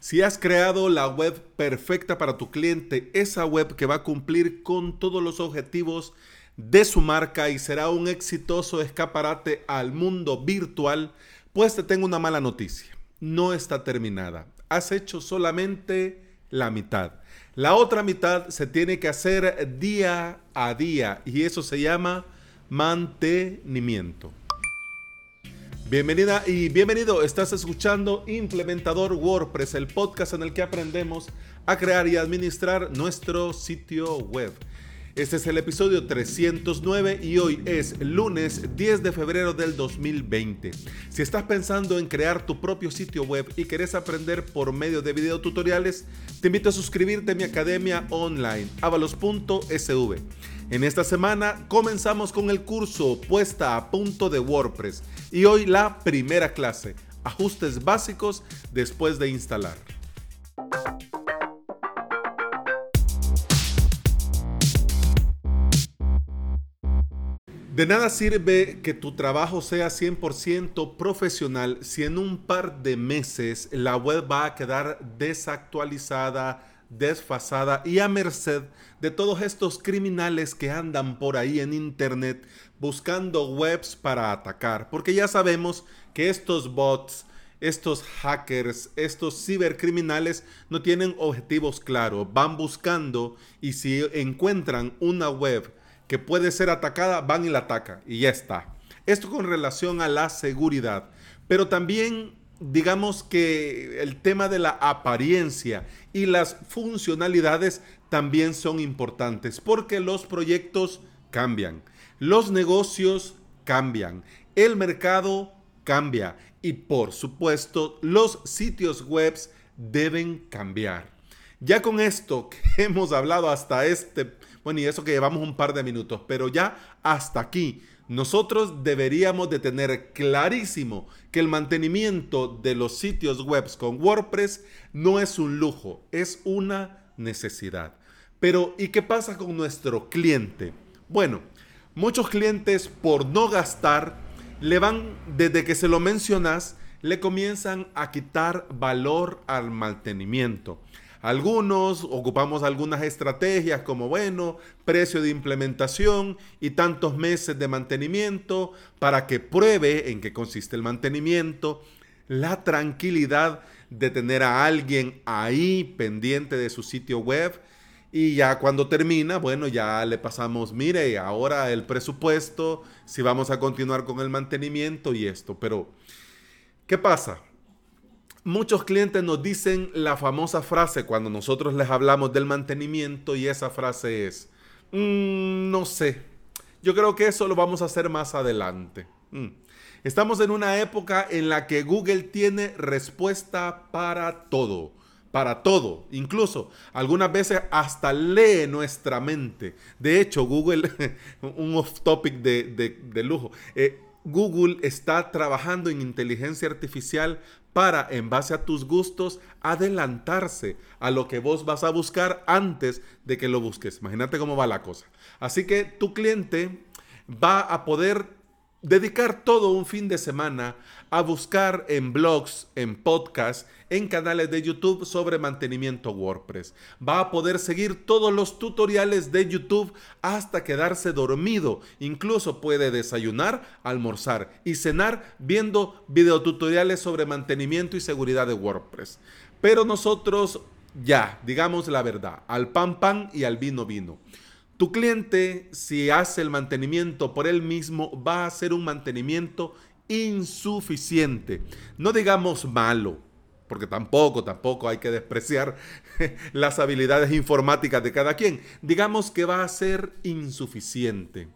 Si has creado la web perfecta para tu cliente, esa web que va a cumplir con todos los objetivos de su marca y será un exitoso escaparate al mundo virtual, pues te tengo una mala noticia. No está terminada. Has hecho solamente la mitad. La otra mitad se tiene que hacer día a día y eso se llama mantenimiento. Bienvenida y bienvenido. Estás escuchando Implementador WordPress, el podcast en el que aprendemos a crear y administrar nuestro sitio web. Este es el episodio 309 y hoy es lunes 10 de febrero del 2020. Si estás pensando en crear tu propio sitio web y querés aprender por medio de videotutoriales, te invito a suscribirte a mi academia online, avalos.sv. En esta semana comenzamos con el curso Puesta a Punto de WordPress y hoy la primera clase, ajustes básicos después de instalar. De nada sirve que tu trabajo sea 100% profesional si en un par de meses la web va a quedar desactualizada, desfasada y a merced de todos estos criminales que andan por ahí en internet buscando webs para atacar. Porque ya sabemos que estos bots, estos hackers, estos cibercriminales no tienen objetivos claros. Van buscando y si encuentran una web que puede ser atacada, van y la atacan y ya está. Esto con relación a la seguridad, pero también digamos que el tema de la apariencia y las funcionalidades también son importantes porque los proyectos cambian, los negocios cambian, el mercado cambia y por supuesto los sitios web deben cambiar. Ya con esto que hemos hablado hasta este bueno, y eso que llevamos un par de minutos, pero ya hasta aquí. Nosotros deberíamos de tener clarísimo que el mantenimiento de los sitios web con WordPress no es un lujo, es una necesidad. Pero, ¿y qué pasa con nuestro cliente? Bueno, muchos clientes por no gastar, le van, desde que se lo mencionas, le comienzan a quitar valor al mantenimiento. Algunos ocupamos algunas estrategias como, bueno, precio de implementación y tantos meses de mantenimiento para que pruebe en qué consiste el mantenimiento, la tranquilidad de tener a alguien ahí pendiente de su sitio web. Y ya cuando termina, bueno, ya le pasamos, mire, ahora el presupuesto, si vamos a continuar con el mantenimiento y esto. Pero, ¿qué pasa? Muchos clientes nos dicen la famosa frase cuando nosotros les hablamos del mantenimiento y esa frase es, mm, no sé, yo creo que eso lo vamos a hacer más adelante. Mm. Estamos en una época en la que Google tiene respuesta para todo, para todo. Incluso algunas veces hasta lee nuestra mente. De hecho, Google, un off topic de, lujo. Eh, Google está trabajando en inteligencia artificial para, en base a tus gustos, adelantarse a lo que vos vas a buscar antes de que lo busques. Imagínate cómo va la cosa. Así que tu cliente va a poder dedicar todo un fin de semana a buscar en blogs, en podcasts, en canales de YouTube sobre mantenimiento WordPress. Va a poder seguir todos los tutoriales de YouTube hasta quedarse dormido. Incluso puede desayunar, almorzar y cenar viendo videotutoriales sobre mantenimiento y seguridad de WordPress. Pero nosotros ya, digamos la verdad, al pan pan y al vino vino. Tu cliente, si hace el mantenimiento por él mismo, va a hacer un mantenimiento insuficiente. No digamos malo, porque tampoco, tampoco hay que despreciar las habilidades informáticas de cada quien. Digamos que va a ser insuficiente,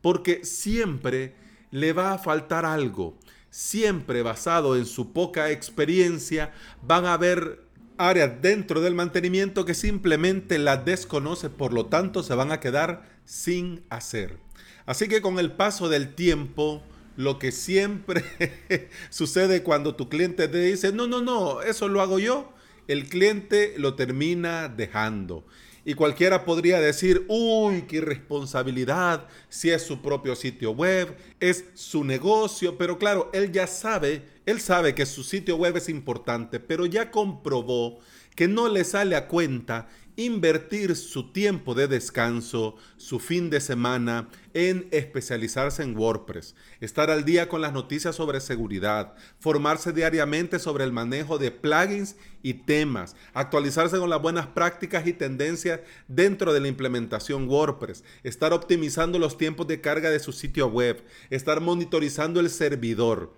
porque siempre le va a faltar algo. Siempre basado en su poca experiencia, van a haber áreas dentro del mantenimiento que simplemente la desconoce, por lo tanto se van a quedar sin hacer. Así que con el paso del tiempo, lo que siempre sucede cuando tu cliente te dice, no, no, no, eso lo hago yo, el cliente lo termina dejando. Y cualquiera podría decir, uy, qué irresponsabilidad, si es su propio sitio web, es su negocio, pero claro, él ya sabe, él sabe que su sitio web es importante, pero ya comprobó que no le sale a cuenta invertir su tiempo de descanso, su fin de semana en especializarse en WordPress, estar al día con las noticias sobre seguridad, formarse diariamente sobre el manejo de plugins y temas, actualizarse con las buenas prácticas y tendencias dentro de la implementación WordPress, estar optimizando los tiempos de carga de su sitio web, estar monitorizando el servidor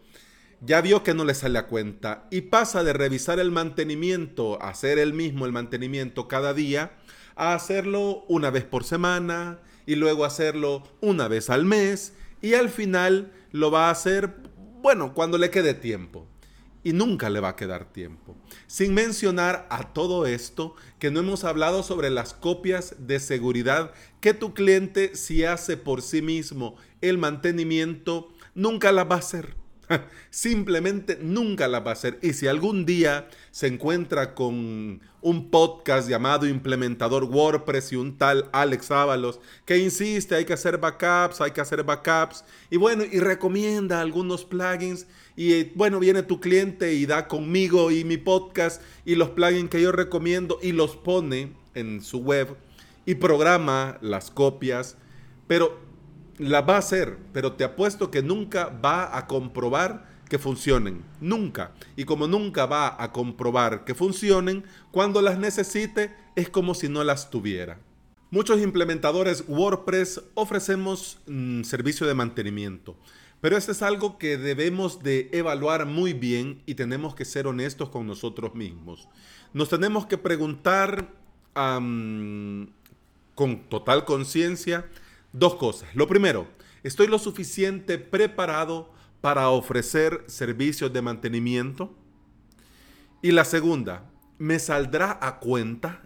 ya vio que no le sale a cuenta y pasa de revisar el mantenimiento, hacer él mismo el mantenimiento cada día, a hacerlo una vez por semana y luego hacerlo una vez al mes y al final lo va a hacer, bueno, cuando le quede tiempo. Y nunca le va a quedar tiempo. Sin mencionar a todo esto que no hemos hablado sobre las copias de seguridad que tu cliente si hace por sí mismo el mantenimiento, nunca las va a hacer Simplemente nunca la va a hacer. Y si algún día se encuentra con un podcast llamado Implementador WordPress y un tal Alex Ábalos que insiste, hay que hacer backups, hay que hacer backups. Y bueno, y recomienda algunos plugins. Y bueno, viene tu cliente y da conmigo y mi podcast y los plugins que yo recomiendo y los pone en su web y programa las copias. Pero la va a hacer, pero te apuesto que nunca va a comprobar que funcionen. Nunca. Y como nunca va a comprobar que funcionen, cuando las necesite es como si no las tuviera. Muchos implementadores WordPress ofrecemos mm, servicio de mantenimiento, pero esto es algo que debemos de evaluar muy bien y tenemos que ser honestos con nosotros mismos. Nos tenemos que preguntar con total conciencia Dos cosas. Lo primero, ¿estoy lo suficiente preparado para ofrecer servicios de mantenimiento? Y la segunda, ¿me saldrá a cuenta?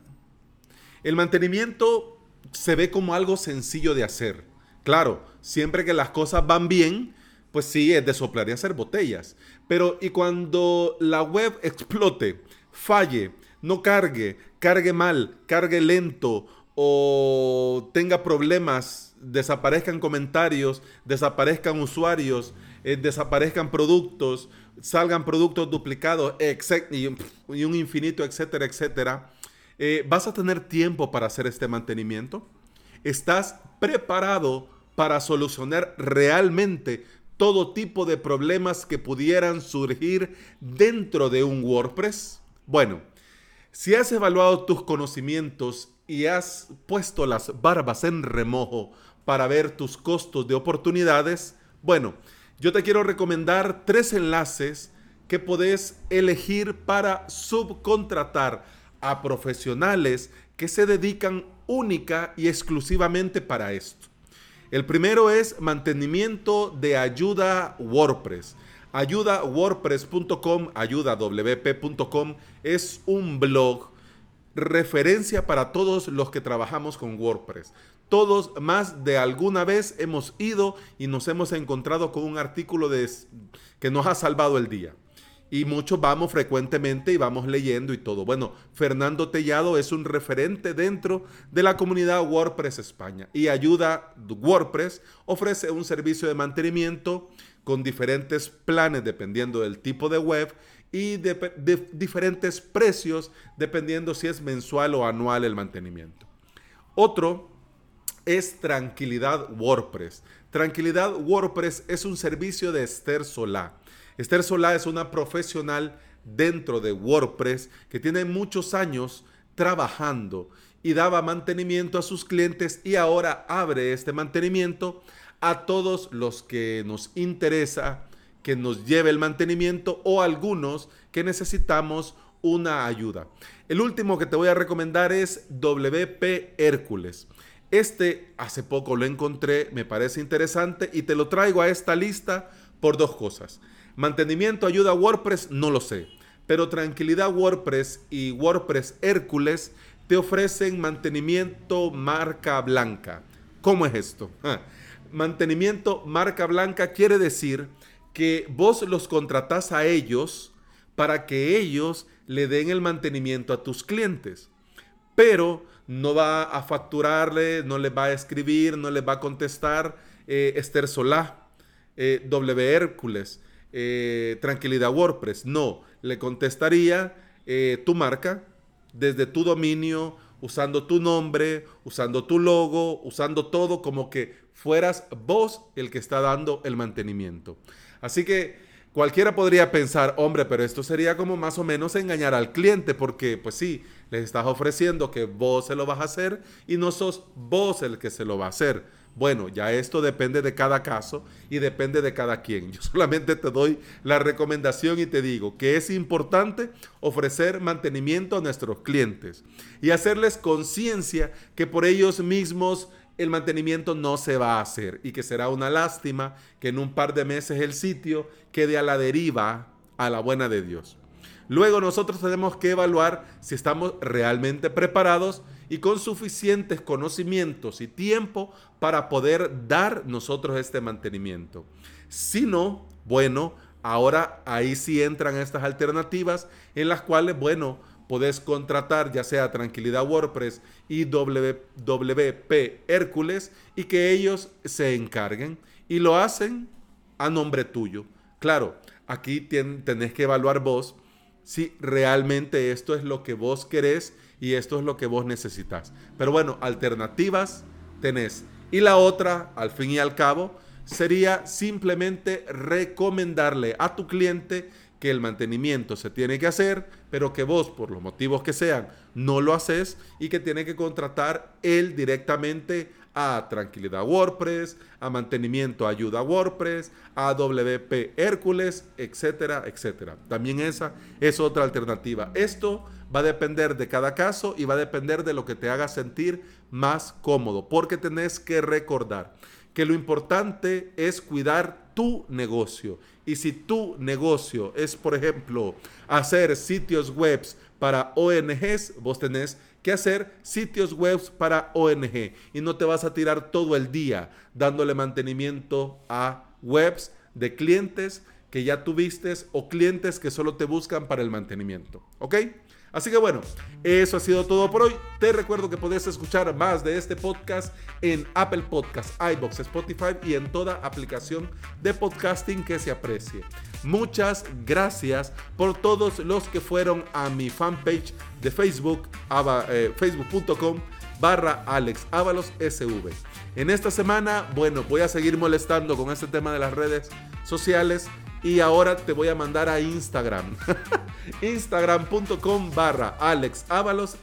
El mantenimiento se ve como algo sencillo de hacer. Claro, siempre que las cosas van bien, pues sí, es de soplar y hacer botellas. Pero ¿y cuando la web explote, falle, no cargue, cargue mal, cargue lento o tenga problemas desaparezcan comentarios, desaparezcan usuarios, eh, desaparezcan productos, salgan productos duplicados, y, y, un infinito, etcétera, etcétera. Eh, ¿Vas a tener tiempo para hacer este mantenimiento? ¿Estás preparado para solucionar realmente todo tipo de problemas que pudieran surgir dentro de un WordPress? Bueno, si has evaluado tus conocimientos y has puesto las barbas en remojo para ver tus costos de oportunidades, bueno, yo te quiero recomendar tres enlaces que podés elegir para subcontratar a profesionales que se dedican única y exclusivamente para esto. El primero es mantenimiento de ayuda WordPress. Ayudawordpress.com, ayudawp.com es un blog referencia para todos los que trabajamos con WordPress. Todos más de alguna vez hemos ido y nos hemos encontrado con un artículo que nos ha salvado el día. Y muchos vamos frecuentemente y vamos leyendo y todo. Bueno, Fernando Tellado es un referente dentro de la comunidad WordPress España y ayuda WordPress, ofrece un servicio de mantenimiento con diferentes planes dependiendo del tipo de web y de, diferentes precios dependiendo si es mensual o anual el mantenimiento. Otro es Tranquilidad WordPress. Tranquilidad WordPress es un servicio de Esther Solá. Esther Solá es una profesional dentro de WordPress que tiene muchos años trabajando y daba mantenimiento a sus clientes y ahora abre este mantenimiento a todos los que nos interesa que nos lleve el mantenimiento o algunos que necesitamos una ayuda. El último que te voy a recomendar es WP Hércules. Este hace poco lo encontré, me parece interesante y te lo traigo a esta lista por dos cosas. Mantenimiento, ayuda a WordPress, no lo sé. Pero Tranquilidad WordPress y WordPress Hércules te ofrecen mantenimiento marca blanca. ¿Cómo es esto? Mantenimiento marca blanca quiere decir que vos los contratás a ellos para que ellos le den el mantenimiento a tus clientes. pero no va a facturarle, no le va a escribir, no le va a contestar eh, Esther Solá, eh, W Hércules, eh, Tranquilidad WordPress. No, le contestaría tu marca desde tu dominio, usando tu nombre, usando tu logo, usando todo como que fueras vos el que está dando el mantenimiento. Así que cualquiera podría pensar, hombre, pero esto sería como más o menos engañar al cliente, porque pues sí, les estás ofreciendo que vos se lo vas a hacer y no sos vos el que se lo va a hacer. Bueno, ya esto depende de cada caso y depende de cada quien. Yo solamente te doy la recomendación y te digo que es importante ofrecer mantenimiento a nuestros clientes y hacerles conciencia que por ellos mismos el mantenimiento no se va a hacer y que será una lástima que en un par de meses el sitio quede a la deriva a la buena de Dios. Luego nosotros tenemos que evaluar si estamos realmente preparados y con suficientes conocimientos y tiempo para poder dar nosotros este mantenimiento. Si no, bueno, ahora ahí sí entran estas alternativas en las cuales, bueno, podés contratar ya sea Tranquilidad WordPress y WP Hércules y que ellos se encarguen y lo hacen a nombre tuyo. Claro, aquí tenés que evaluar vos si realmente esto es lo que vos querés y esto es lo que vos necesitas. Pero bueno, alternativas tenés. Y la otra, al fin y al cabo, sería simplemente recomendarle a tu cliente que el mantenimiento se tiene que hacer, pero que vos, por los motivos que sean, no lo haces y que tiene que contratar él directamente a Tranquilidad WordPress, a Mantenimiento Ayuda WordPress, a WP Hércules, etcétera, etcétera. También esa es otra alternativa. Esto va a depender de cada caso y va a depender de lo que te haga sentir más cómodo, porque tenés que recordar que lo importante es cuidar tu negocio. Y si tu negocio es, por ejemplo, hacer sitios web para ONGs, vos tenés que hacer sitios web para ONG y no te vas a tirar todo el día dándole mantenimiento a webs de clientes que ya tuviste o clientes que solo te buscan para el mantenimiento. ¿Ok? Así que bueno, eso ha sido todo por hoy. Te recuerdo que podés escuchar más de este podcast en Apple Podcasts, iBox, Spotify y en toda aplicación de podcasting que se aprecie. Muchas gracias por todos los que fueron a mi fanpage de Facebook, eh, facebook.com barra Alex SV. En esta semana, bueno, voy a seguir molestando con este tema de las redes sociales y ahora te voy a mandar a Instagram. Instagram.com barra Alex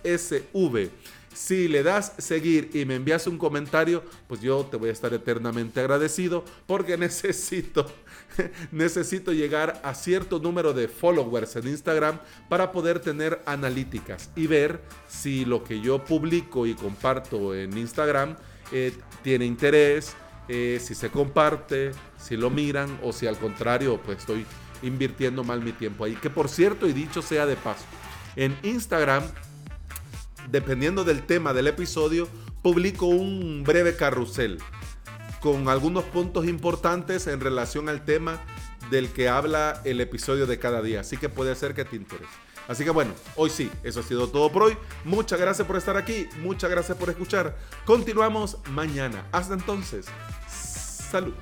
SV. Si le das seguir y me envías un comentario, pues yo te voy a estar eternamente agradecido porque necesito, necesito llegar a cierto número de followers en Instagram para poder tener analíticas y ver si lo que yo publico y comparto en Instagram eh, tiene interés, eh, si se comparte, si lo miran o si al contrario, pues estoy invirtiendo mal mi tiempo ahí. Que por cierto, y dicho sea de paso, en Instagram, dependiendo del tema del episodio, publico un breve carrusel con algunos puntos importantes en relación al tema del que habla el episodio de cada día. Así que puede ser que te interese. Así que bueno, hoy sí, eso ha sido todo por hoy. Muchas gracias por estar aquí, muchas gracias por escuchar. Continuamos mañana. Hasta entonces, salud.